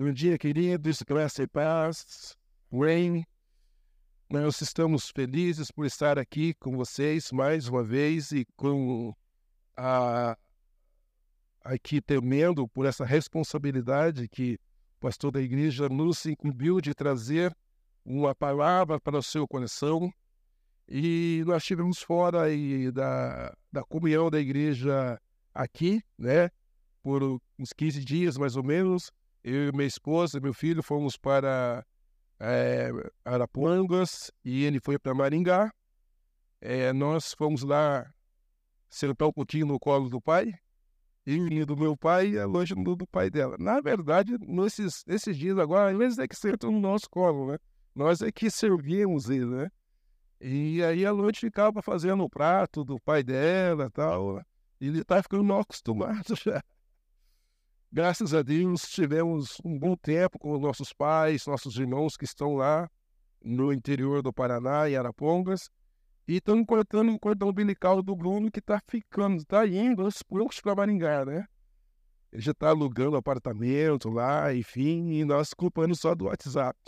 Bom dia, queridos, graça e paz. Rain, nós estamos felizes por estar aqui com vocês mais uma vez e com a aqui temendo por essa responsabilidade que o pastor da igreja nos incumbiu de trazer uma palavra para o seu coração. E nós estivemos fora aí da, da comunhão da igreja aqui, né? Por uns 15 dias mais ou menos. Eu, minha esposa, meu filho fomos para é, Arapongas e ele foi para Maringá. É, nós fomos lá sentar um pouquinho no colo do pai e do meu pai é longe do, do pai dela. Na verdade, nesses, nesses dias agora, eles é que sentam no nosso colo, né? Nós é que servimos ele, né? E aí a noite ficava fazendo o prato do pai dela e tal. E ele tá ficando mal acostumado já. Graças a Deus, tivemos um bom tempo com nossos pais, nossos irmãos que estão lá no interior do Paraná, em Arapongas, e estamos cortando o cordão umbilical do Bruno que está ficando, está indo aos poucos para Maringá, né? Ele já está alugando apartamento lá, enfim, e nós culpando só do WhatsApp.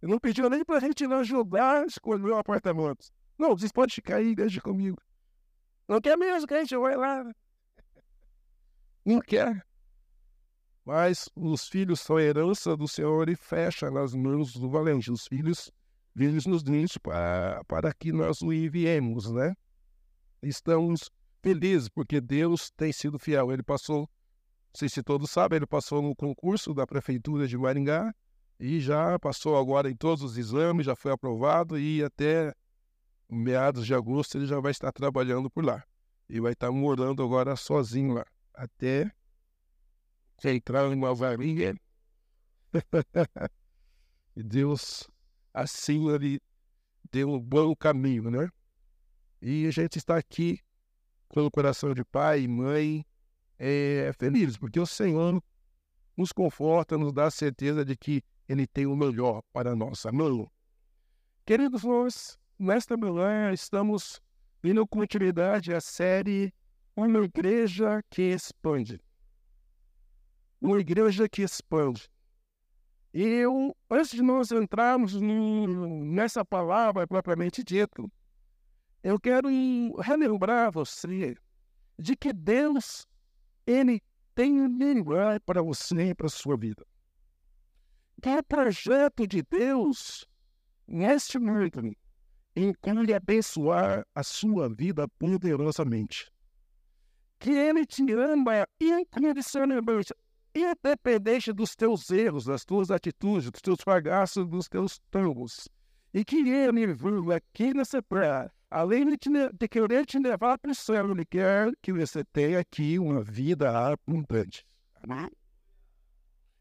Ele não pediu nem para a gente ir lá jogar, escolher o apartamento. Não, vocês podem ficar aí, deixa comigo. Não quer mesmo que a gente vai lá. Não quer. Mas os filhos são herança do Senhor e fecha nas mãos do valente. Os filhos vivem nos dentes para, para que nós o enviemos, né? Estamos felizes porque Deus tem sido fiel. Ele passou, não sei se todos sabem, ele passou no concurso da Prefeitura de Maringá e já passou agora em todos os exames, já foi aprovado e até meados de agosto ele já vai estar trabalhando por lá. E vai estar morando agora sozinho lá. Até entrar em uma varinha. e Deus, assim, ele deu um bom caminho, né? E a gente está aqui com o coração de pai e mãe é, feliz, porque o Senhor nos conforta, nos dá a certeza de que Ele tem o melhor para a nossa mão. Queridos, nós, nesta manhã, estamos dando continuidade à série Uma Igreja que Expande uma igreja que expande. E eu, antes de nós entrarmos nessa palavra propriamente dita, eu quero relembrar você de que Deus, Ele tem um melhor para você e para a sua vida. Que o projeto de Deus neste mundo inclui abençoar a sua vida poderosamente. Que Ele te ama incondicionalmente, independente dos teus erros, das tuas atitudes, dos teus fracassos, dos teus tombos. E que ele viu aqui nessa praia, além de, te, de querer te levar para o céu, ele quer que você tenha aqui uma vida abundante.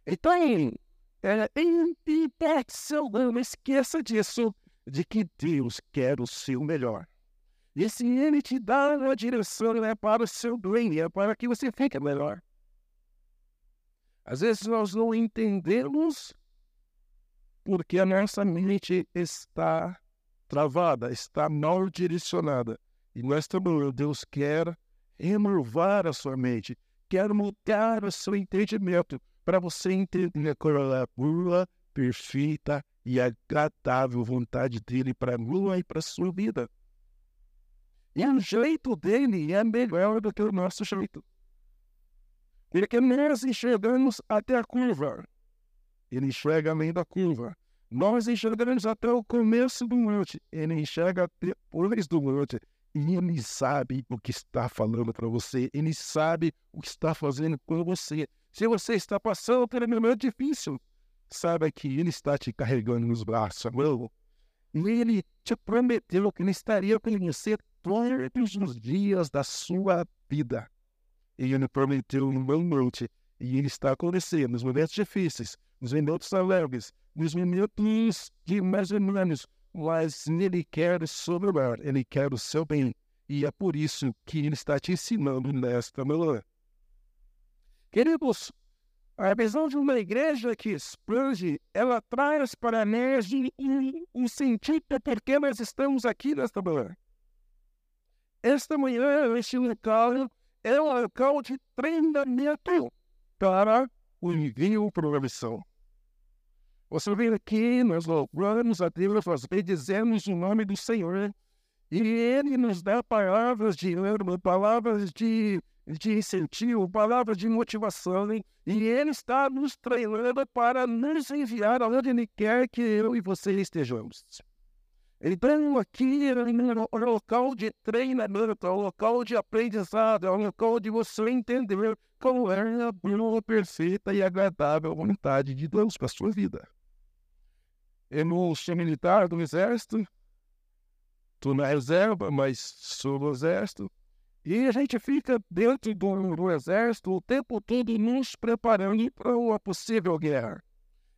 Então, é, não esqueça disso, de que Deus quer o seu melhor. E se Ele te dá uma direção, é para o seu bem, é para que você fique melhor. Às vezes nós não entendemos porque a nossa mente está travada, está mal direcionada. E nós também, Deus quer renovar a sua mente, quer mudar o seu entendimento para você entender qual é a boa, perfeita e agradável vontade dele para a lua e para a sua vida. E o jeito dele é melhor do que o nosso jeito. Porque nós enxergamos até a curva. Ele enxerga além da curva. Nós enxergamos até o começo do monte. Ele enxerga depois do monte. E ele sabe o que está falando para você. Ele sabe o que está fazendo com você. Se você está passando por um momento difícil, saiba que ele está te carregando nos braços. E ele te prometeu que ele estaria com você todos os dias da sua vida e ele prometeu no meu noite. E ele está acontecendo nos momentos difíceis, nos momentos alegres, nos momentos de mais ou menos. Mas ele quer sobreviver, ele quer o seu bem. E é por isso que ele está te ensinando nesta manhã. Queridos, a visão de uma igreja que expande, ela traz para nós um, sentido por que nós estamos aqui nesta manhã. Esta manhã, este local é um local de treinamento para o envio missão. Você vem aqui, nós louvamos a Deus, nós bendizemos o nome do Senhor. E Ele nos dá palavras de ânimo, palavras de, de incentivo, palavras de motivação. Hein? E Ele está nos treinando para nos enviar aonde Ele quer que eu e você estejamos. Então, aqui é um local de treinamento, é um local de aprendizado, é um local de você entender qual é a boa, perfeita e agradável vontade de Deus para a sua vida. Eu não sou militar do Exército, estou na reserva, mas sou do Exército. E a gente fica dentro do, do Exército o tempo todo nos preparando para uma possível guerra.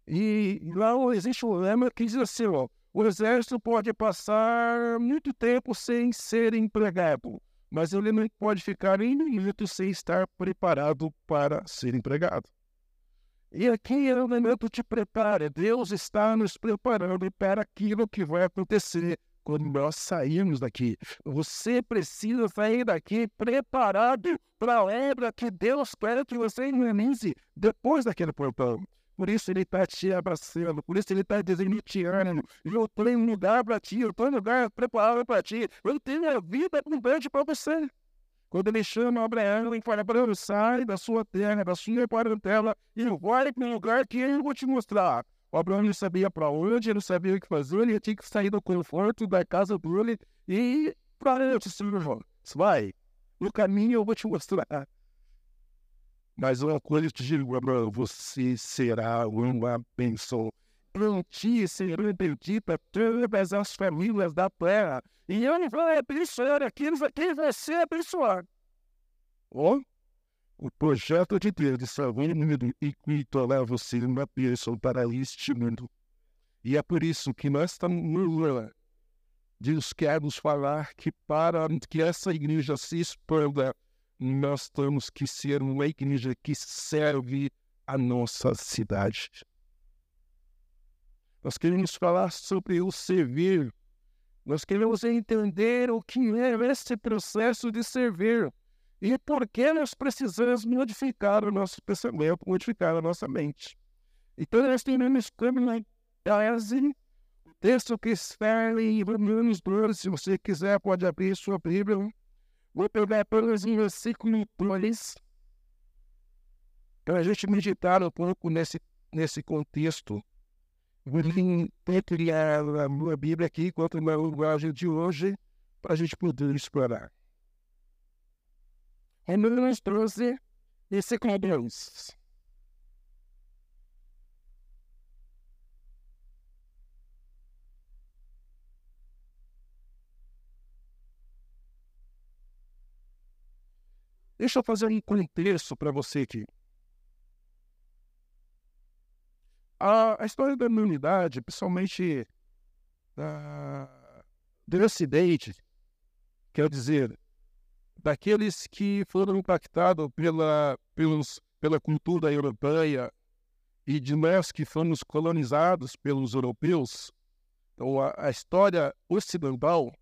E lá existe um lema que diz assim, ó, o exército pode passar muito tempo sem ser empregado, mas ele não pode ficar em minuto sem estar preparado para ser empregado. E aqui é o elemento de preparo. Deus está nos preparando para aquilo que vai acontecer quando nós sairmos daqui. Você precisa sair daqui preparado para a obra que Deus quer que você realize depois daquele portão. Por isso ele está te abraçando, por isso ele está dizendo, te amo. Eu tenho um lugar para ti, eu tenho um lugar preparado para ti. Eu tenho a vida abundante para você. Quando ele chama Abraão e fala, Abraão, sai da sua terra, da sua parentela e vai para um lugar que eu vou te mostrar. O Abraão não sabia para onde, ele não sabia o que fazer, ele tinha que sair do conforto da casa dele e para te Senhor, vai, no caminho eu vou te mostrar. Mas uma coisa eu te digo, Abraão, você será uma bênção. Plantia será bendita todas as famílias da terra. E eu vou abençoar aqueles a quem você abençoar. Oh, o projeto de Deus de salvar o mundo e que tornar você uma bênção para este mundo. E é por isso que nós estamos Deus quer nos falar que para que essa igreja se expanda nós temos que ser uma igreja que serve a nossa cidade. Nós queremos falar sobre o servir. Nós queremos entender o que é esse processo de servir e por que nós precisamos modificar o nosso pensamento, modificar a nossa mente. Então, nós temos como tese, o texto que está em Romanos 12, se você quiser, pode abrir sua Bíblia. Vou pegar apenas um versículo 2 para a gente meditar um pouco nesse, nesse contexto. Vou a, a minha Bíblia aqui quanto na linguagem de hoje para a gente poder explorar. Romanos 12, versículo 2. Deixa eu fazer um contexto para você aqui. A, a, história da humanidade, principalmente da, do Ocidente, quer dizer, daqueles que foram impactados pela, pelos, pela cultura europeia e de nós que fomos colonizados pelos europeus, então a, a história ocidental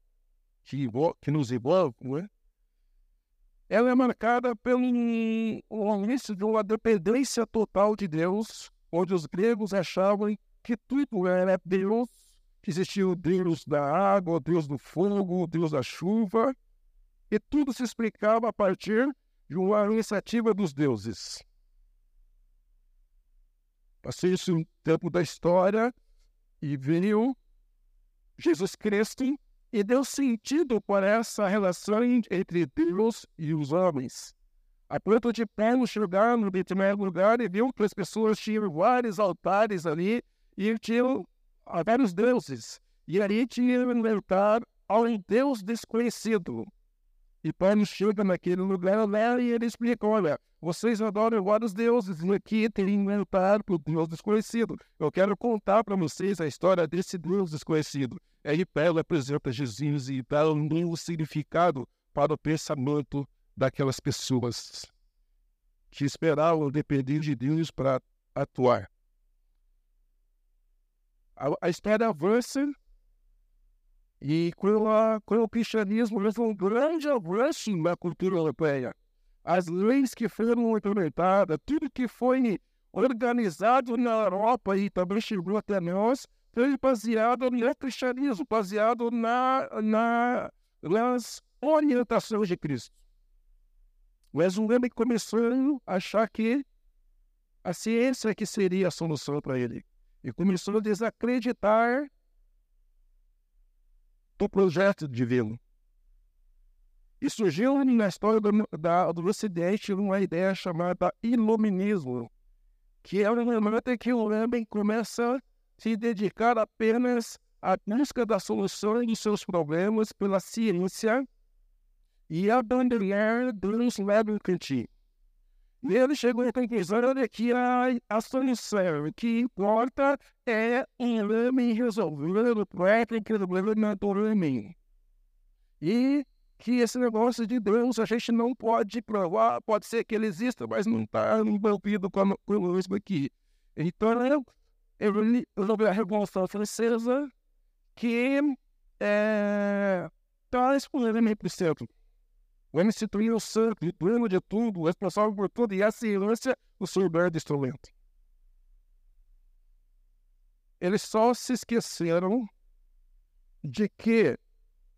que, que nos envolve, né? Ela é marcada pelo início de uma dependência total de Deus, onde os gregos achavam que tudo era Deus, que existia o Deus da água, o Deus do fogo, o Deus da chuva, e tudo se explicava a partir de uma iniciativa dos deuses. Passei-se um tempo da história e veio Jesus Cristo e deu sentido para essa relação entre Deus e os homens. A ponto de Paulo chegar no determinado lugar e viu que as pessoas tinham vários altares ali e tinham vários deuses. E ali tinha um altar ao Deus desconhecido. E Paulo chega naquele lugar lá e ele explica, olha, vocês adoram vários deuses, e aqui tem para o Deus desconhecido. Eu quero contar para vocês a história desse Deus desconhecido. Aí Paulo apresenta Jesus e dá um novo significado para o pensamento daquelas pessoas que esperavam depender de Deus para atuar. A, a história avança e com, a, com o cristianismo houve um grande avanço na cultura europeia. As leis que foram implementadas, tudo que foi organizado na Europa e também chegou até nós, foi baseado no cristianismo, baseado na, na, nas orientações de Cristo. Mas o homem começou a achar que a ciência que seria a solução para ele. E começou a desacreditar do projeto divino. E surgiu na história do, da, do Ocidente uma ideia chamada iluminismo, que é um momento em que o homem começa a se dedicar apenas à busca da solução dos seus problemas pela ciência e abandonar Deus leva o cantinho. E ele chegou à conclusão que a, a solução que importa é o homem resolver o próprio problema homem. E que esse negócio de Deus a gente não pode provar, pode ser que ele exista, mas não está envolvido com, conosco aqui. Então, eu, eu, a Revolução Francesa que é, traz o homem para. O homem se tornou o dono de tudo, responsável por tudo, e a ciência, o surber do instrumento. Eles só se esqueceram de que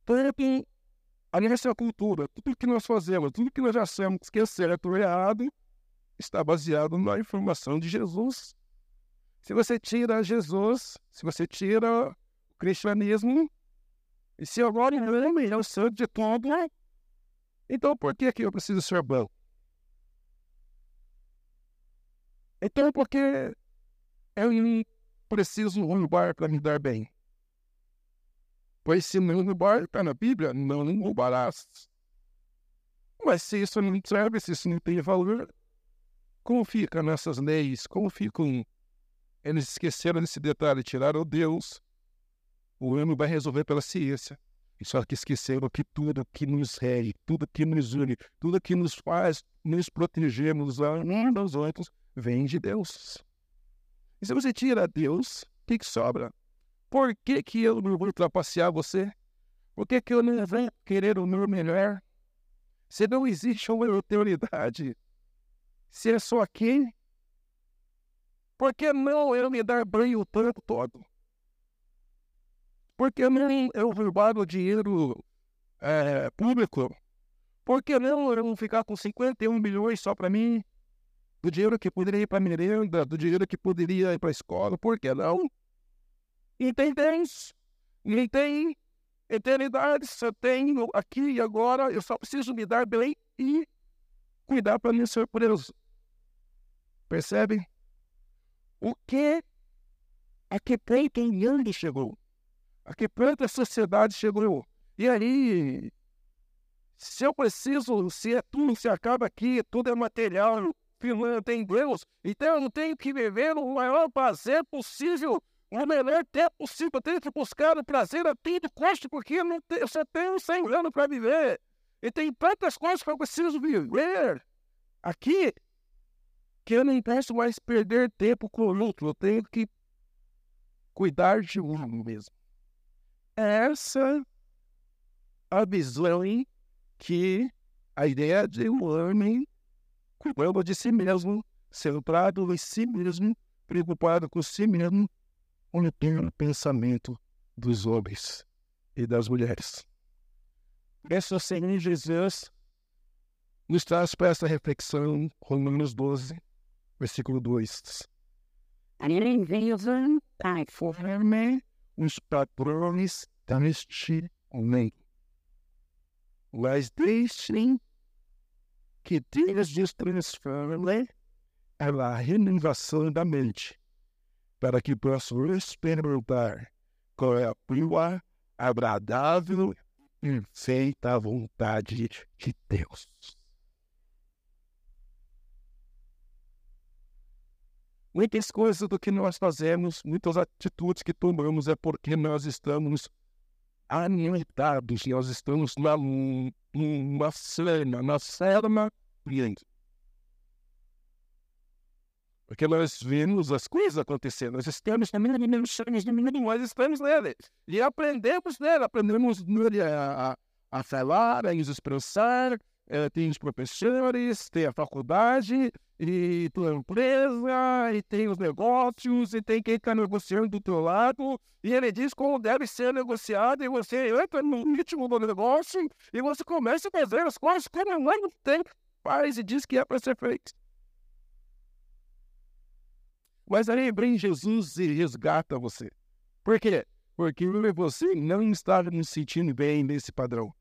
tanto a nossa cultura, tudo que nós fazemos, tudo que nós achamos que é certo ou errado, está baseado na informação de Jesus. Se você tira Jesus, se você tira o cristianismo, e se agora homem é o santo de tudo, então por que, que eu preciso ser bom? Então porque eu preciso roubar para me dar bem. Pois se não roubar, está na Bíblia, não roubarás. Mas se isso não serve, se isso não tem valor, como fica nessas leis? Como ficam? Eles esqueceram desse detalhe, tiraram Deus. O homem vai resolver pela ciência. Só que esqueceram que tudo que nos rege, tudo que nos une, tudo que nos faz nos protegermos uns dos outros, vem de Deus. E se você tira Deus, o que, que sobra? Por que, que eu não vou trapacear você? Por que, que eu não vou querer o meu melhor? Se não existe uma autoridade, se é só aqui, por que não eu me dar banho o tempo todo? Por que não eu roubar o dinheiro é, público? Por que não eu ficar com 51 milhões só para mim? Do dinheiro que poderia ir para merenda, do dinheiro que poderia ir para a escola, por que não? E tem bens, e tem eternidade. Eu tenho aqui e agora, eu só preciso me dar bem e cuidar para não ser preso. Percebem? O que a que Clayton Young chegou? A que a sociedade chegou? E aí, se eu preciso, se é tudo, se acaba aqui, tudo é material, tem Deus, então eu tenho que viver o maior prazer possível o melhor tempo possível. Eu tenho que buscar o prazer a todo custo, porque eu, não tenho, eu só tenho 100 anos para viver. E tem tantas coisas que eu preciso viver aqui que eu não posso mais perder tempo com o outro. Eu tenho que cuidar de um mesmo. Essa a visão que a ideia de um homem cuidando de si mesmo, centrado em si mesmo, preocupado com si mesmo, onde tem o pensamento dos homens e das mulheres. Essa Senhor Jesus nos traz para essa reflexão, Romanos 12, versículo 2. Ele veio conforme os padrões deste homem. Mas deixem que Deus nos transforme a renovação da mente para que possam experimentar qual é a tua agradável e feita vontade de Deus. Muitas coisas do que nós fazemos, muitas atitudes que tomamos é porque nós estamos alimentados, nós estamos na, numa cena, na cena porque nós vemos as coisas acontecendo, nós estamos nós estamos nele. E aprendemos nele, aprendemos nele a, a, a falar, a nos expressar, é, tem os professores, tem a faculdade, e tua empresa, e tem os negócios, e tem quem está negociando do teu lado, e ele diz como deve ser negociado, e você entra no ritmo do negócio, e você começa a fazer as coisas como não tem faz e diz que é para ser feito. Mas aí vem Jesus e resgata você. Por quê? Porque você não estava nos sentindo bem nesse padrão.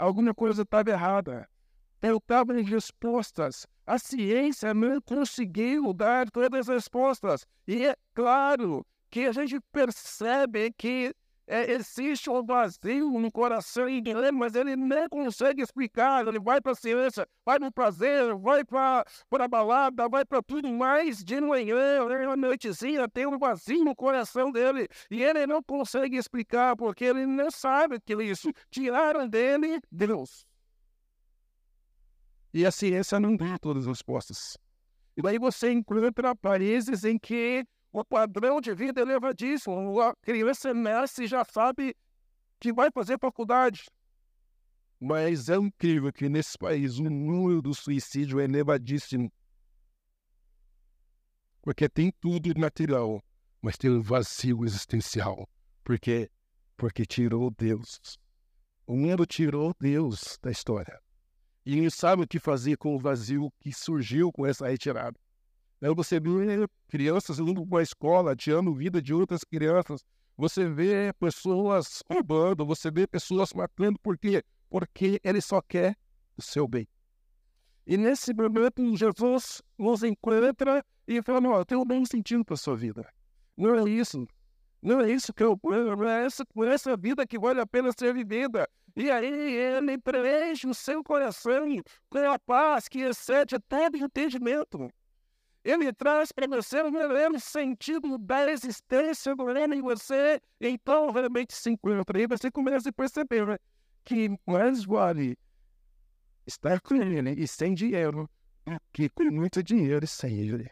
Alguma coisa estava errada. Eu estava em respostas. A ciência não conseguiu dar todas as respostas. E é claro que a gente percebe que é, existe um vazio no coração dele, mas ele nem consegue explicar. Ele vai para a ciência, vai para o prazer, vai para a balada, vai para tudo mais. De manhã, à noitezinha, tem um vazio no coração dele. E ele não consegue explicar, porque ele não sabe que isso tiraram dele Deus. E a ciência não dá todas as respostas. E daí você encontra países em que o padrão de vida é elevadíssimo. A criança nasce e já sabe que vai fazer faculdade. Mas é incrível que nesse país o número do suicídio é elevadíssimo. Porque tem tudo material, mas tem um vazio existencial. Porque, porque tirou Deus. O mundo tirou Deus da história. E não sabe o que fazer com o vazio que surgiu com essa retirada. Né? Você vê crianças indo para a escola, tirando vida de outras crianças. Você vê pessoas roubando, você vê pessoas matando. Por quê? Porque ele só quer o seu bem. E nesse momento, Jesus nos encontra e fala: Não, eu tenho um bem sentido para a sua vida. Não é isso. Não é isso que eu não é essa, é essa vida que vale a pena ser vivida. E aí ele preenche o seu coração com a paz que excede todo entendimento. Ele traz para você o melhor sentido da existência do reino em você. Então, realmente se encontra. E você começa a perceber né, que mais vale estar com ele e sem dinheiro que com muito dinheiro e sem ele.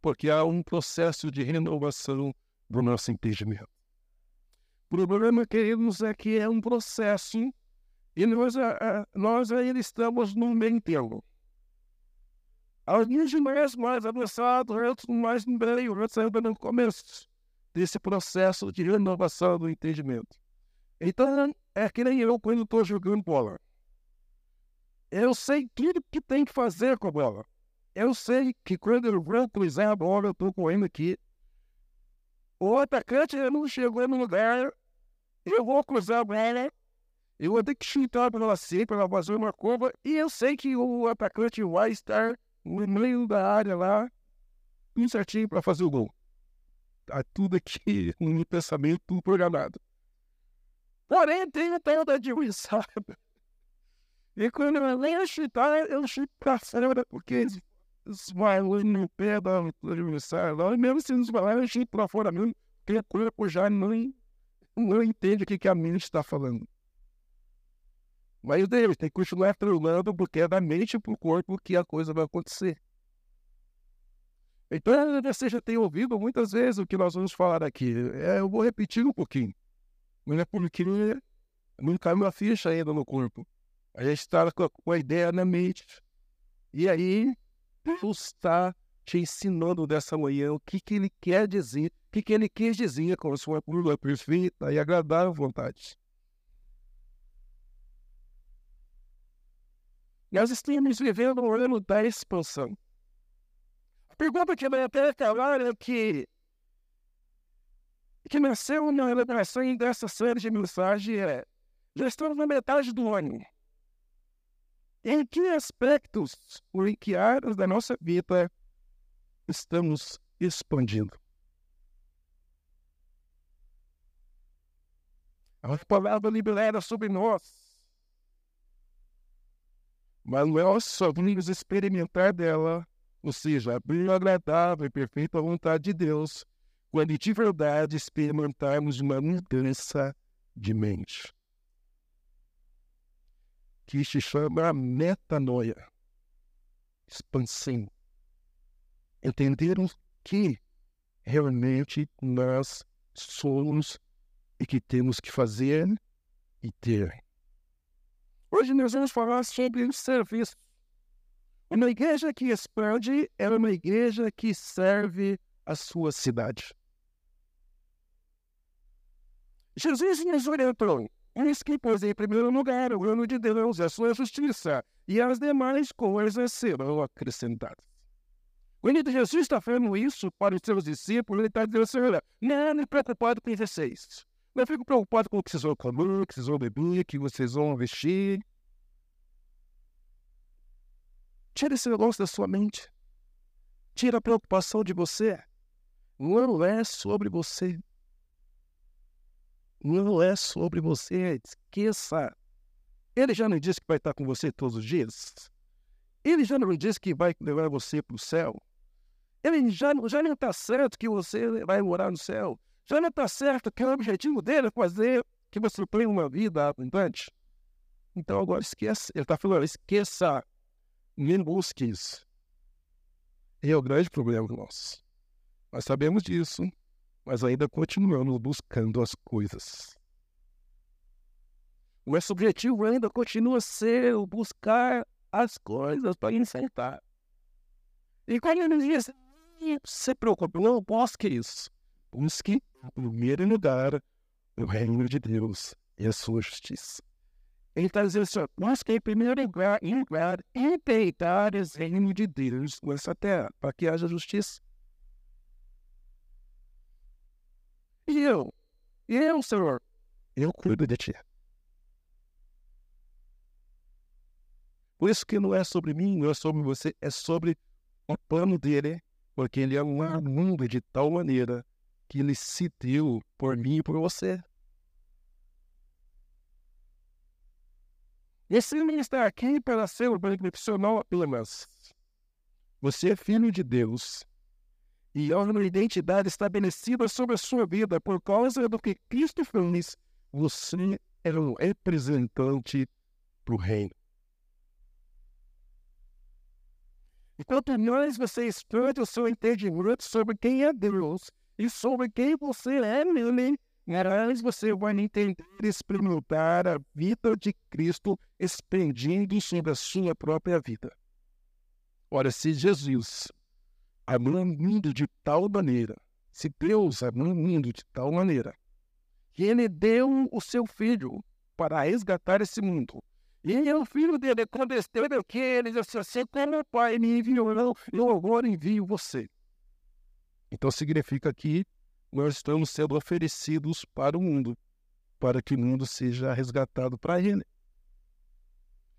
Porque há um processo de renovação do nosso entendimento. O problema, queridos, é que é um processo e nós, nós ainda estamos no meio termo. Alguns mais, mais avançados, outros mais no meio, outros ainda no começo desse processo de renovação do entendimento. Então, é que nem eu quando estou jogando bola. Eu sei tudo que tem que fazer com a bola. Eu sei que quando eu vou cruzar a bola, eu estou correndo aqui. O atacante não chegou no lugar, eu vou cruzar a bola, eu vou ter que chutar para ela ser, para ela fazer uma curva, e eu sei que o atacante vai estar no meio da área lá, tudo certinho para fazer o gol. Tá tudo aqui no pensamento, tudo programado. Porém, tem o tal da adversário. E quando eu leio chutar, eu chuto para fora, porque vai no pé do adversário lá, e mesmo se nos falar, eu chuto para fora mesmo, porque o corpo já não, não entende o que, que a mente está falando. Mas Deus tem que continuar treinando porque é da mente para o corpo que a coisa vai acontecer. Então, você já tem ouvido muitas vezes o que nós vamos falar aqui. É, eu vou repetir um pouquinho. Mas é porque não caiu a ficha ainda no corpo. A gente está com a ideia na mente. E aí, Deus está te ensinando dessa manhã o que, que ele quer dizer, o que, que ele quis dizer com a sua pura, perfeita e agradável vontade. Nós estamos vivendo um ano da expansão. A pergunta que vai até falar é que, que nasceu na elaboração dessa série de mensagens é já estamos na metade do ano. Em que aspectos ou em que áreas da nossa vida estamos expandindo? A palavra libera sobre nós mas nós só vamos experimentar dela, ou seja, abrir o agradável e perfeita vontade de Deus, quando de verdade experimentarmos uma mudança de mente. Que se chama metanoia, expansão. Entendermos que realmente nós somos e que temos que fazer e ter. Hoje nós vamos falar sobre o serviço. Uma igreja que expande é uma igreja que serve a sua cidade. Jesus nos orientou. Eis que pôs em primeiro lugar o reino de Deus a sua justiça, e as demais coisas serão acrescentadas. Quando Jesus está falando isso para os seus discípulos, ele está dizendo assim, olha, não, não preocupado com vocês. Não fico preocupado com o que vocês vão comer, que vocês vão beber, que vocês vão vestir. Tira esse negócio da sua mente. Tira a preocupação de você. Não é sobre você. Não é sobre você. Esqueça. Ele já não disse que vai estar com você todos os dias. Ele já não disse que vai levar você para o céu. Ele já, já não está certo que você vai morar no céu. Já não está certo que o objetivo dele é fazer que você tenha uma vida abundante. Então agora esqueça. Ele está falando, esqueça nem busque isso. E é o grande problema nosso. Nós sabemos disso, mas ainda continuamos buscando as coisas. O nosso objetivo ainda continua a ser buscar as coisas para enfrentar. E quando ele diz, se preocupe, não busque isso. Busque, primeiro lugar, o reino de Deus e a sua justiça. Ele está dizendo assim, nós que em primeiro lugar, lugar empreitar o reino de Deus nessa terra, para que haja justiça. E eu? Eu, Senhor? Eu cuido de ti. Por isso que não é sobre mim, não é sobre você, é sobre o plano dele, porque ele é um mundo de tal maneira que ele se deu por mim e por você. Homem está aqui para ser um profissional apenas. Você é filho de Deus e há uma identidade estabelecida sobre a sua vida por causa do que Cristo fez. Você é um representante do reino. Enquanto mais você expande o seu entendimento sobre quem é Deus e sobre quem você é nele, mas você vai entender e experimentar a vida de Cristo expandindo sobre a sua própria vida. Ora, se Jesus amou o mundo de tal maneira, se Deus amou o mundo de tal maneira, que Ele deu o seu Filho para resgatar esse mundo. E o filho dele, quando esteve que ele disse assim, como o Pai me enviou, eu agora envio você. Então significa que nós estamos sendo oferecidos para o mundo, para que o mundo seja resgatado para ele.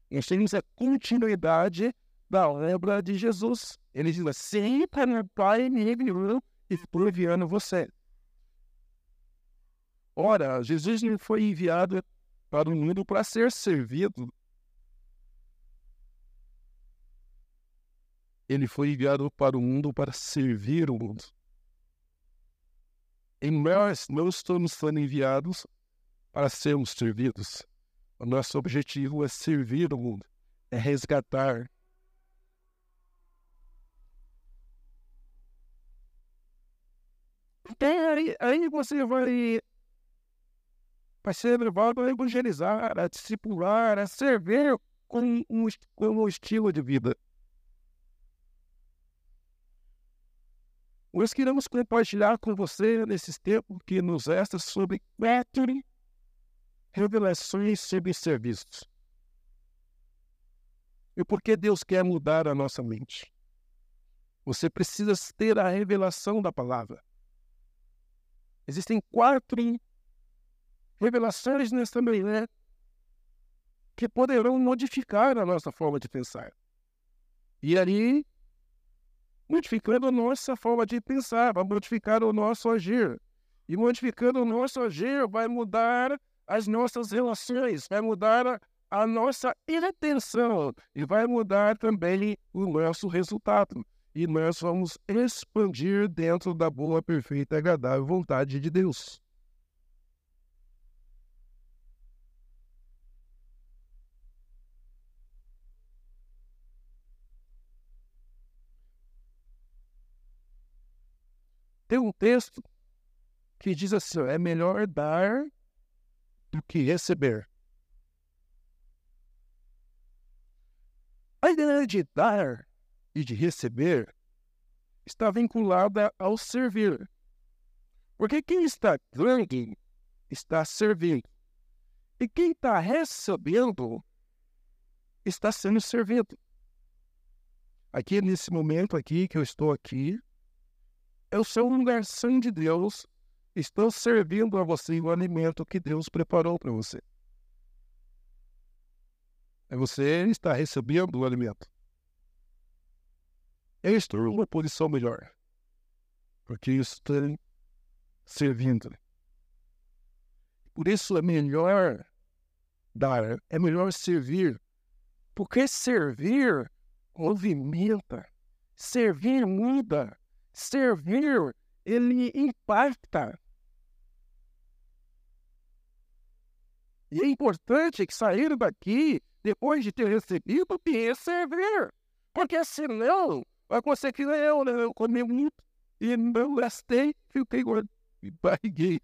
Nós temos a continuidade da obra de Jesus. Ele diz assim, para meu Pai me enviou e estou enviando você. Ora, Jesus não foi enviado para o mundo para ser servido. Ele foi enviado para o mundo para servir o mundo. E nós não estamos sendo enviados para sermos servidos. O nosso objetivo é servir o mundo, é resgatar. Então, aí, aí você vai, vai ser levado a evangelizar, a discipular, a servir com um, com um estilo de vida. Nós queremos compartilhar com você nesses tempos que nos resta sobre quatro revelações sobre serviços. E por que Deus quer mudar a nossa mente? Você precisa ter a revelação da palavra. Existem quatro revelações nesta manhã que poderão modificar a nossa forma de pensar. E ali modificando a nossa forma de pensar, vai modificar o nosso agir. E modificando o nosso agir vai mudar as nossas relações, vai mudar a, nossa intenção e vai mudar também o nosso resultado. E nós vamos expandir dentro da boa, perfeita e agradável vontade de Deus. Tem um texto que diz assim: é melhor dar do que receber. A ideia de dar e de receber está vinculada ao servir. Porque quem está dando está servindo. E quem está recebendo está sendo servido. Aqui nesse momento aqui que eu estou aqui, eu sou um garçom de Deus, estou servindo a você o alimento que Deus preparou para você. É você está recebendo o alimento. Eu estou em uma posição melhor, porque eu estou servindo. Por isso é melhor dar, é melhor servir, porque servir movimenta, servir muda, servir ele impacta. E é importante que sair daqui, depois de ter recebido, e servir. Porque senão, vai conseguir eu, né? eu comi muito e não gastei, fiquei gordo e barriguei.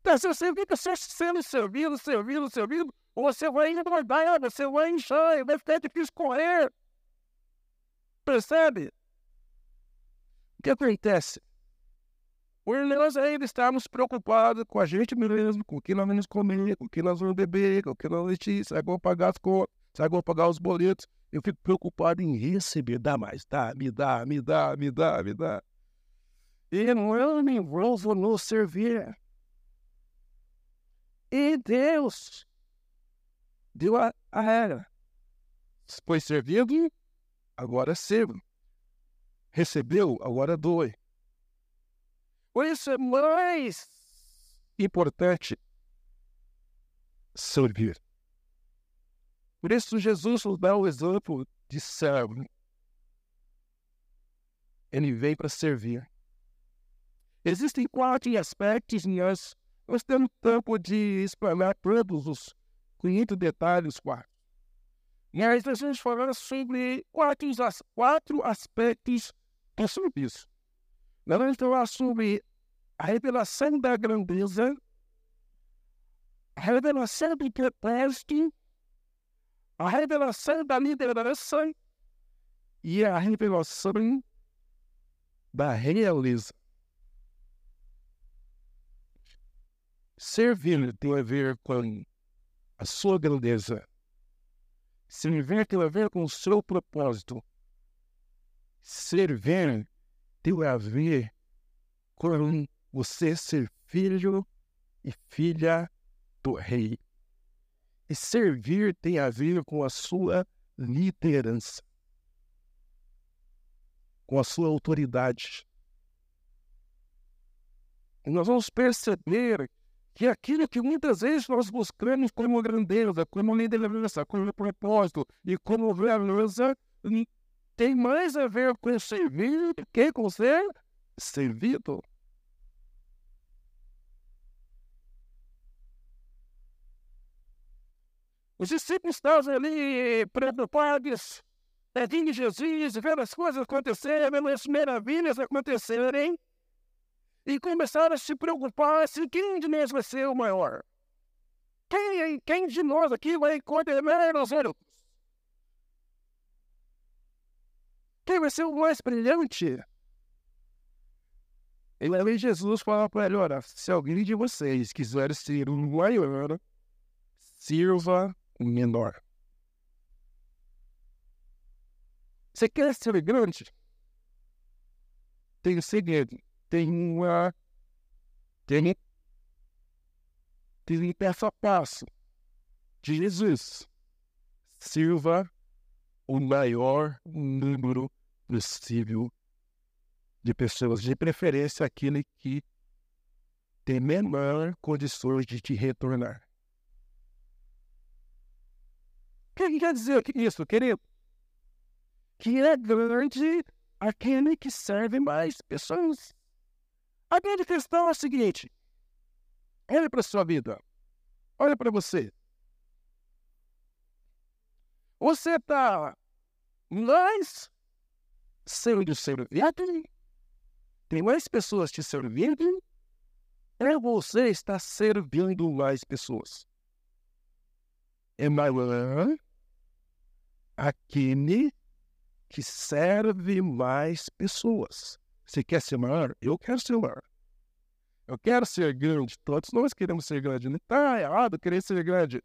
Então, se você fica sendo servido, servido, servido, você vai engordar, você vai inchar, vai ficar difícil correr. Percebe? O que acontece? Por nós ainda estamos preocupados com a gente mesmo, com o que nós vamos comer, com o que nós vamos beber, com o que nós vamos se pagar as contas, se pagar os boletos. Eu fico preocupado em receber, dá mais, dá, me dá, me dá, me dá, me dá. E eu me envolvo no servir. E Deus deu a, a regra. Foi servido, agora sirva. Recebeu, agora doe. Por isso é mais importante servir. Por isso Jesus nos dá o exemplo de servo. Ele veio para servir. Existem quatro aspectos nós, nós temos tempo de explanar todos os 500 detalhes quatro. Aí nós vamos falar sobre quatro, quatro aspectos do serviço. Nós vamos falar sobre a revelação da grandeza, a revelação do propósito, a revelação da liderança e a revelação da realeza. Servir tem a ver com a sua grandeza. Servir tem a ver com o seu propósito. Servir tem a ver com você ser filho e filha do rei. E servir tem a ver com a sua liderança, com a sua autoridade. E nós vamos perceber que aquilo que muitas vezes nós buscamos como grandeza, como liderança, como propósito e como beleza, tem mais a ver com servir do que com ser servido. Os discípulos estavam ali preocupados, pedindo de Jesus, vendo as coisas acontecerem, vendo as maravilhas acontecerem, e começaram a se preocupar se quem de nós vai ser o maior. Quem, quem de nós aqui vai coordenar os outros? Quem vai ser o mais brilhante? E aí Jesus fala para ele, olha, se alguém de vocês quiser ser o maior, sirva menor. Você quer ser grande? Tem um segredo. Tem uma. Tem, tem um passo a passo de Jesus. Sirva o maior número possível de pessoas, de preferência aquele que tem menor condições de te retornar. O que quer dizer isso, querido? Que é grande aquele que serve mais pessoas. A grande questão é a seguinte: olha para a sua vida, olha para você. Você está mais sendo servido, tem mais pessoas te servindo, ou você está servindo mais pessoas? é maior aquele que serve mais pessoas. Você quer ser maior? Eu quero ser maior. Eu quero ser grande. Todos nós queremos ser grande. Está errado querer ser grande.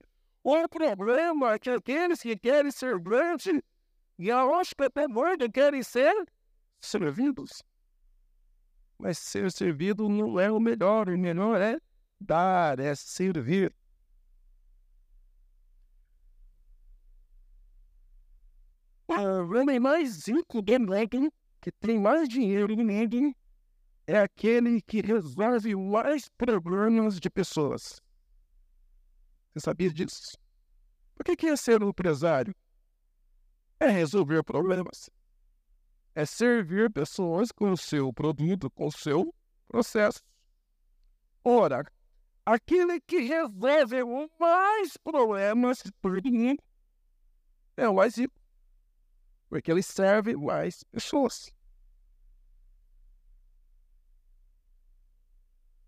O problema é que aqueles que querem ser grandes e a até gorda querem ser servidos. Mas ser servido não é o melhor. O melhor é dar, é servir. O homem mais rico do mundo, que tem mais dinheiro do mundo, é aquele que resolve mais problemas de pessoas. Você sabia disso? O que é ser um empresário? É resolver problemas. É servir pessoas com o seu produto, com o seu processo. Ora, aquele que resolve mais problemas por mim é o mais rico porque ele serve mais pessoas.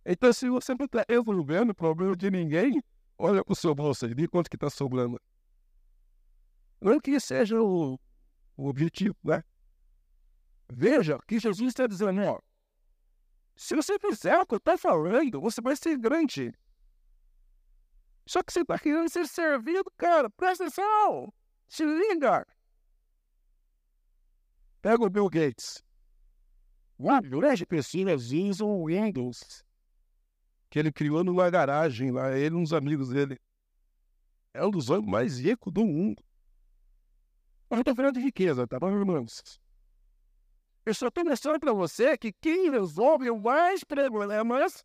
Então, se você não está resolvendo o problema de ninguém, olha o seu bolso e vê quanto que está sobrando. Não é que seja o, o objetivo, né? Veja que Jesus está dizendo, ó, se você fizer o que eu falando, você vai ser grande. Só que você está querendo ser servido, cara. Presta atenção. Se liga. Pega o Bill Gates. Milhões de pessoas o Windows. Que ele criou numa garagem lá, ele e uns amigos dele. É um dos homens mais ricos do mundo. Mas eu tô falando de riqueza, tá bom, irmãos? Eu só tô mostrando pra você que quem resolve mais problemas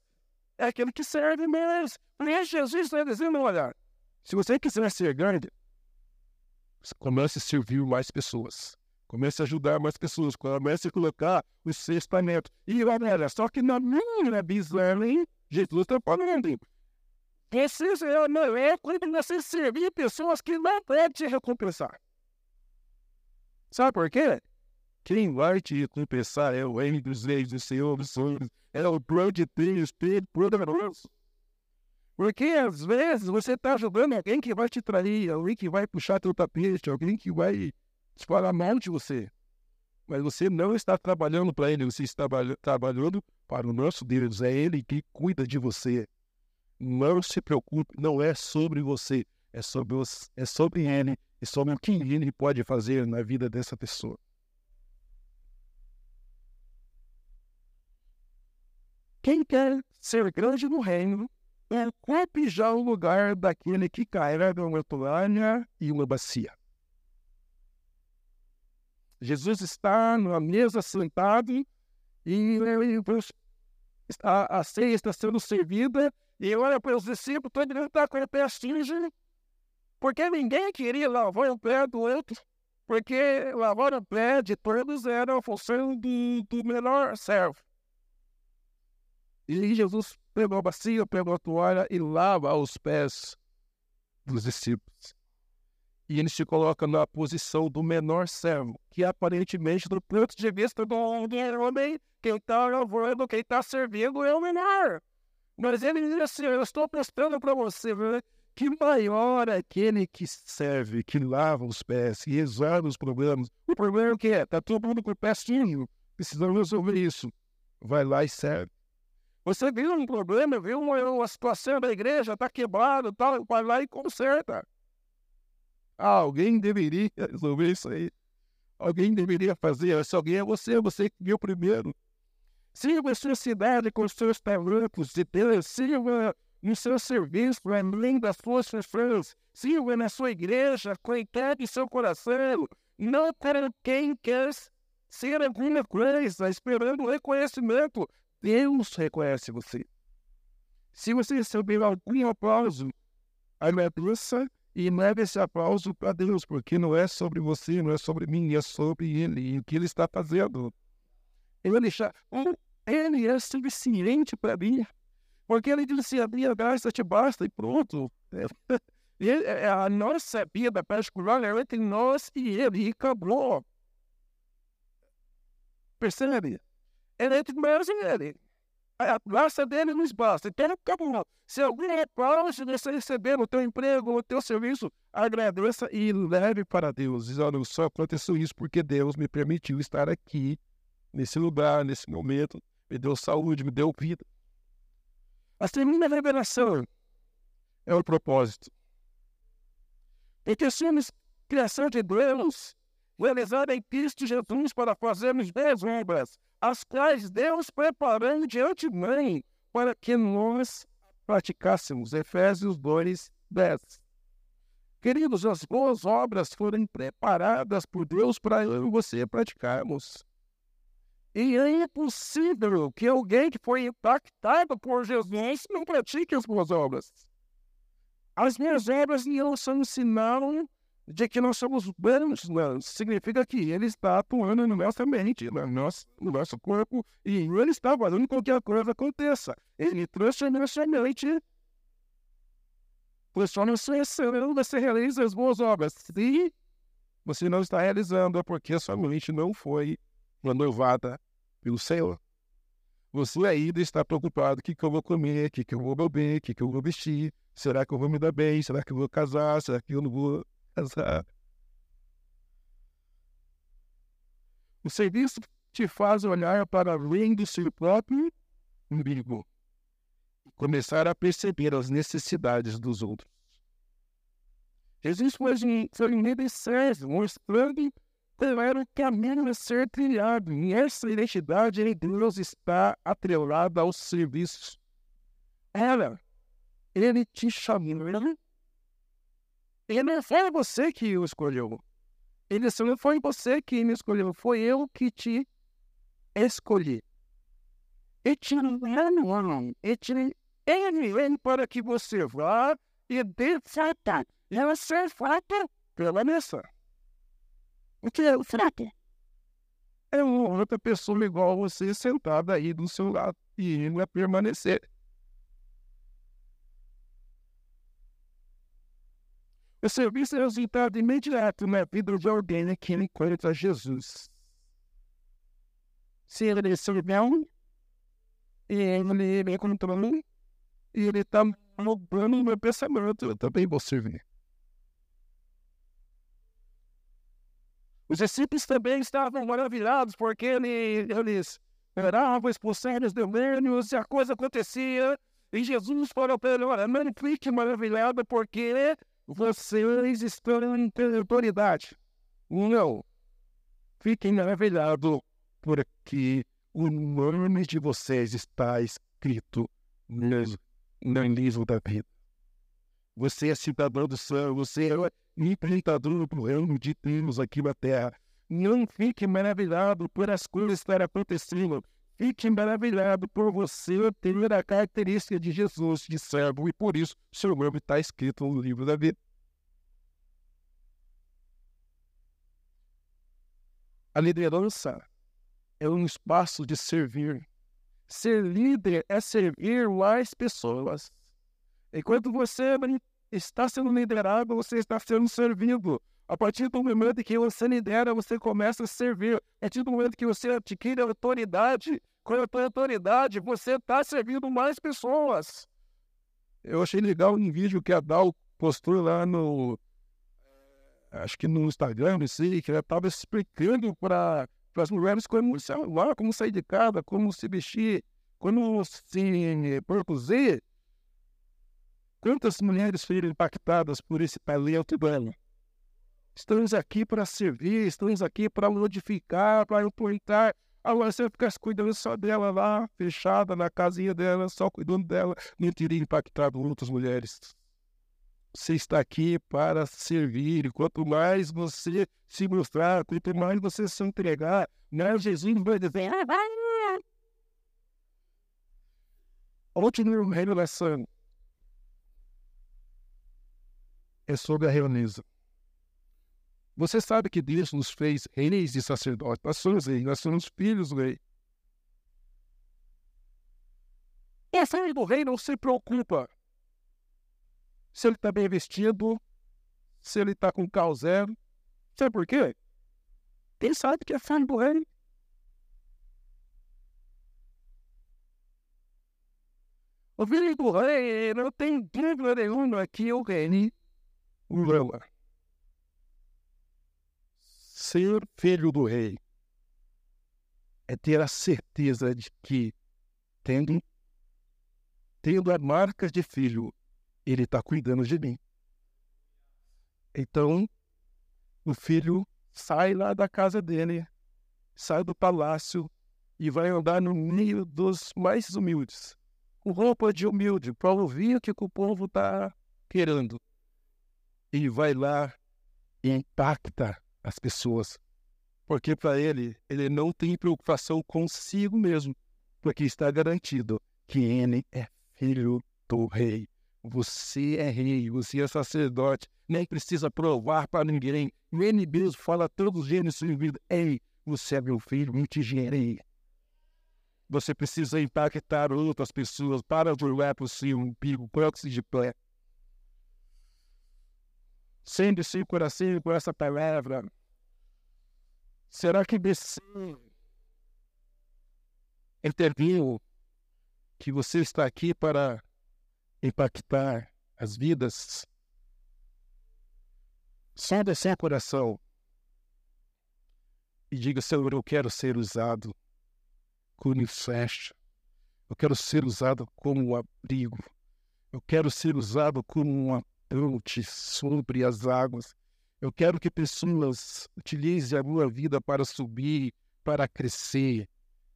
é aquele que serve mais. Mas Jesus está dizendo, olha, se você quiser ser grande, comece a servir mais pessoas. Comece a ajudar mais pessoas. Comece a colocar os seus talentos. E galera, só que na minha visão, Jesus está falando. Você não é quando você servir pessoas que não podem te recompensar. Sabe por quê? Quem vai te recompensar é o Rei dos Reis, o Senhor dos Senhores, é o plano de Deus, Espírito Poderoso. Porque às vezes você está ajudando alguém que vai te trair, alguém que vai puxar teu tapete, alguém que vai falar mal de você. Mas você não está trabalhando para ele, você está trabalhando para o nosso Deus. É ele que cuida de você. Não se preocupe, não é sobre você, é sobre, os, é sobre ele e sobre o que ele pode fazer na vida dessa pessoa. Quem quer ser grande no reino, ocupe já o lugar daquele que carrega uma toalha e uma bacia. Jesus está na mesa sentado e a, a ceia está sendo servida e olha para os discípulos, todo mundo está com o pé sujo, porque ninguém queria lavar o pé do outro, porque lavar o pé de todos era a função do, do menor servo. E Jesus pegou a bacia, pegou a toalha e lava os pés dos discípulos e ele se coloca na posição do menor servo, que aparentemente, do ponto de vista do homem, quem está quem está servindo é o menor. Mas ele diz assim: Eu estou prestando para você né, que maior é aquele que serve, que lava os pés, que resolve os problemas. O problema é o que é? Está todo mundo com o pé sujo, precisando resolver isso. Vai lá e serve. Você viu um problema, viu uma, uma situação da igreja, está quebrado, tá, vai lá e conserta. Alguém deveria resolver isso aí. Alguém deveria fazer. Esse alguém é você, você que viu primeiro. Sirva sua cidade com seus talentos de Deus. Sirva no seu serviço, além das suas funções. Sirva na sua igreja, com em seu coração. Não para quem quer ser alguma coisa, esperando reconhecimento. Deus reconhece você. Se você receber algum aplauso, agradeça e leve esse aplauso para Deus, porque não é sobre você, não é sobre mim, é sobre Ele e o que Ele está fazendo. Ele, já, ele é suficiente para mim, porque Ele disse: a minha graça te basta e pronto. Ele, é, a nossa vida particular é entre nós e Ele, e acabou. Percebe? É entre nós e Ele. A graça dele nos basta. Então, acabou. Se alguém repara, se você receber no teu emprego, no teu serviço, agradeça e leve para Deus. Diz, olha, só aconteceu isso porque Deus me permitiu estar aqui, nesse lugar, nesse momento. Me deu saúde, me deu vida. A segunda revelação é o propósito. Porque somos criação de Deus, realizada em Cristo Jesus para fazermos boas obras, as quais Deus preparou de antemão para que nós praticássemos. Efésios 2, 10. Queridos, as boas obras foram preparadas por Deus para eu e você praticarmos. E é impossível que alguém que foi impactado por Jesus não pratique as boas obras. As minhas obras não são sinal de que nós somos não. significa que ele está atuando na nossa mente, no nosso, no nosso corpo, e ele está fazendo com que a coisa aconteça. Ele trouxe a nossa mente, só no seu você realiza as boas obras. Se você não está realizando, é porque sua mente não foi renovada pelo Senhor. Você ainda está preocupado: o que, que eu vou comer, o que, que eu vou beber, o que, que eu vou vestir, será que eu vou me dar bem, será que eu vou casar, será que eu não vou o serviço te faz olhar para além do seu próprio umbigo e começar a perceber as necessidades dos outros. Jesus foi, foi um mostrando qual era o caminho a ser trilhado. E essa identidade em Deus está atrelada ao serviço. Ela, ele te chamou ele não foi você que o escolheu. Ele não foi você que me escolheu, foi eu que te escolhi. E te amo, e te enviei para que você vá e dê certa. E você frata pela mesa. O que é o frata? É outra pessoa igual a você sentada aí do seu lado e ele vai permanecer. O serviço é resultado imediato na vida de alguém que encontra Jesus. Se ele serviu, e ele me encontrou, e ele está mudando o meu pensamento, eu também vou servir. Os discípulos também estavam maravilhados porque ele, eles oravam, expulsaram os demônios e a coisa acontecia. E Jesus falou para ele: Olha, não fique maravilhado porque vocês estão em autoridade. Não. Fiquem maravilhados, porque o nome de vocês está escrito no, no livro da vida. Você é cidadão do céu, você é empreendedor do reino de Deus aqui na terra. Não fique maravilhado por as coisas estão acontecendo. Fique maravilhado por você ter a característica de Jesus, de servo, e por isso seu nome está escrito no livro da vida. A liderança é um espaço de servir. Ser líder é servir mais pessoas. Enquanto você está sendo liderado, você está sendo servido. A partir do momento que você lidera, você começa a servir. A partir do momento que você adquire autoridade, com a tua autoridade, você está servindo mais pessoas. Eu achei legal um vídeo que a Dal postou lá no. Acho que no Instagram, não sei, que ela estava explicando para as mulheres como, lá, como sair de casa, como se vestir, como se produzir. Quantas mulheres foram impactadas por esse talento dela? Estamos aqui para servir, estamos aqui para modificar, para implantar. Agora você fica cuidando só dela lá, fechada na casinha dela, só cuidando dela, não teria impactado outras mulheres. Você está aqui para servir. Quanto mais você se mostrar, quanto mais você se entregar, mais Jesus vai dizer: ah, vai. Última revelação é sobre a realeza. Você sabe que Deus nos fez reis e sacerdotes. Nós somos reis, nós somos filhos do rei. E a filho do rei não se preocupa se ele está bem vestido, se ele está com carro zero. Sabe por quê? Ele sabe que é filho do rei. O filho do rei não tem dúvida nenhuma que o rei o ama. Ser filho do rei é ter a certeza de que, tendo, tendo as marcas de filho, ele está cuidando de mim. Então, o filho sai lá da casa dele, sai do palácio e vai andar no meio dos mais humildes, com roupa de humilde, para ouvir o que o povo está querendo. E vai lá e impacta as pessoas. Porque para ele, ele não tem preocupação consigo mesmo, porque está garantido que ele é filho do rei. Você é rei, você é sacerdote, nem precisa provar para ninguém. Ele mesmo fala todos os dias em vida: Ei, você é meu filho, eu te gerei. Você precisa impactar outras pessoas para jogar por si um pico próximo de pé. Sente-se o coração com essa palavra. Será que você entendeu que você está aqui para impactar as vidas? Só seu coração e diga, Senhor, eu quero ser usado como flecha. Eu quero ser usado como um abrigo. Eu quero ser usado como uma ponte sobre as águas. Eu quero que pessoas utilizem a minha vida para subir, para crescer.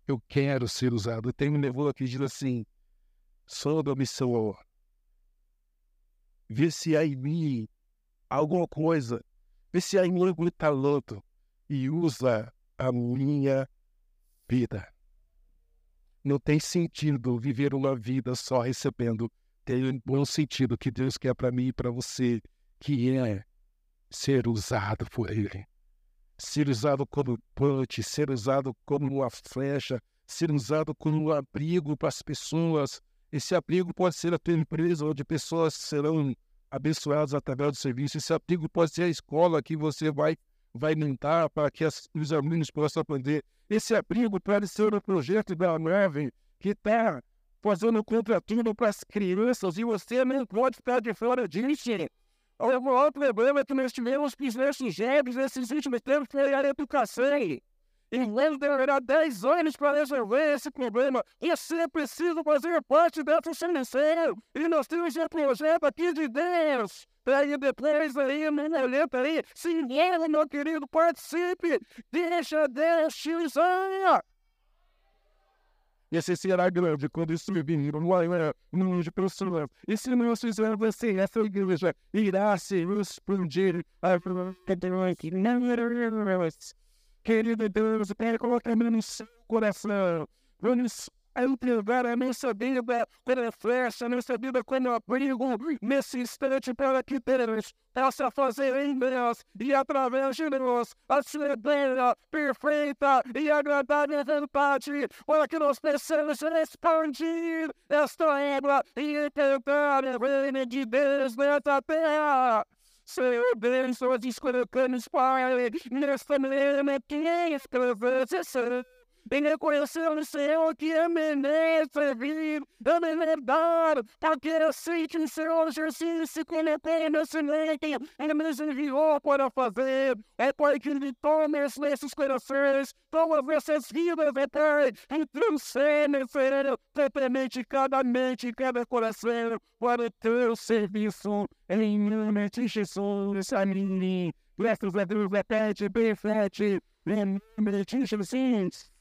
Eu quero ser usado. Tem me levou aqui diz assim: Soda-me, Senhor. Vê se há em mim alguma coisa, vê se há em mim algum talento e usa a minha vida. Não tem sentido viver uma vida só recebendo. Tem um bom sentido que Deus quer para mim e para você, que é ser usado por Ele. Ser usado como ponte, ser usado como uma flecha, ser usado como um abrigo para as pessoas. Esse abrigo pode ser a tua empresa, onde pessoas serão abençoadas através do serviço. Esse abrigo pode ser a escola que você vai, vai montar para que as, os alunos possam aprender. Esse abrigo pode ser o projeto da Marvin, que está fazendo contraturno para as crianças e você não pode ficar de fora disso. O maior problema que nós tivemos que nesses jogos, nesses últimos tempos, foi a educação. E nós deverá 10 anos para resolver esse problema. E você precisa fazer parte dessa solução. E nós temos um projeto aqui de Deus. Aí depois aí, olhando aí, se ele, meu querido, participe. Deixa Deus te usar. Esse será grande quando vir no mundo de pessoas. E se não fizer você, essa igreja irá se expandir. Querido Deus, coloca a mão no seu coração. Vamos entregar a nossa vida pela flecha, a nossa vida como abrigo nesse instante para que Deus possa fazer em Deus e através de nós a sua bela, perfeita e agradável vontade para que nós possamos expandir esta égua e encantar o reino de Deus nessa terra. Senhor Deus, nós colocamos, Pai, nesta manhã que escreveu, Senhor. Em reconhecer no Senhor que é menino servir, é menino dar, porque eu sei que o Senhor Jesus se colocou nesse leite e nos enviou para fazer. É para que Ele tome nesses corações, todas essas vidas, é Pai, e transcende, Senhor, totalmente cada mente, cada coração, para o teu serviço. Em nome de Jesus, amém. Blessed, blessed, blessed, blessed, blessed, in the name of Jesus.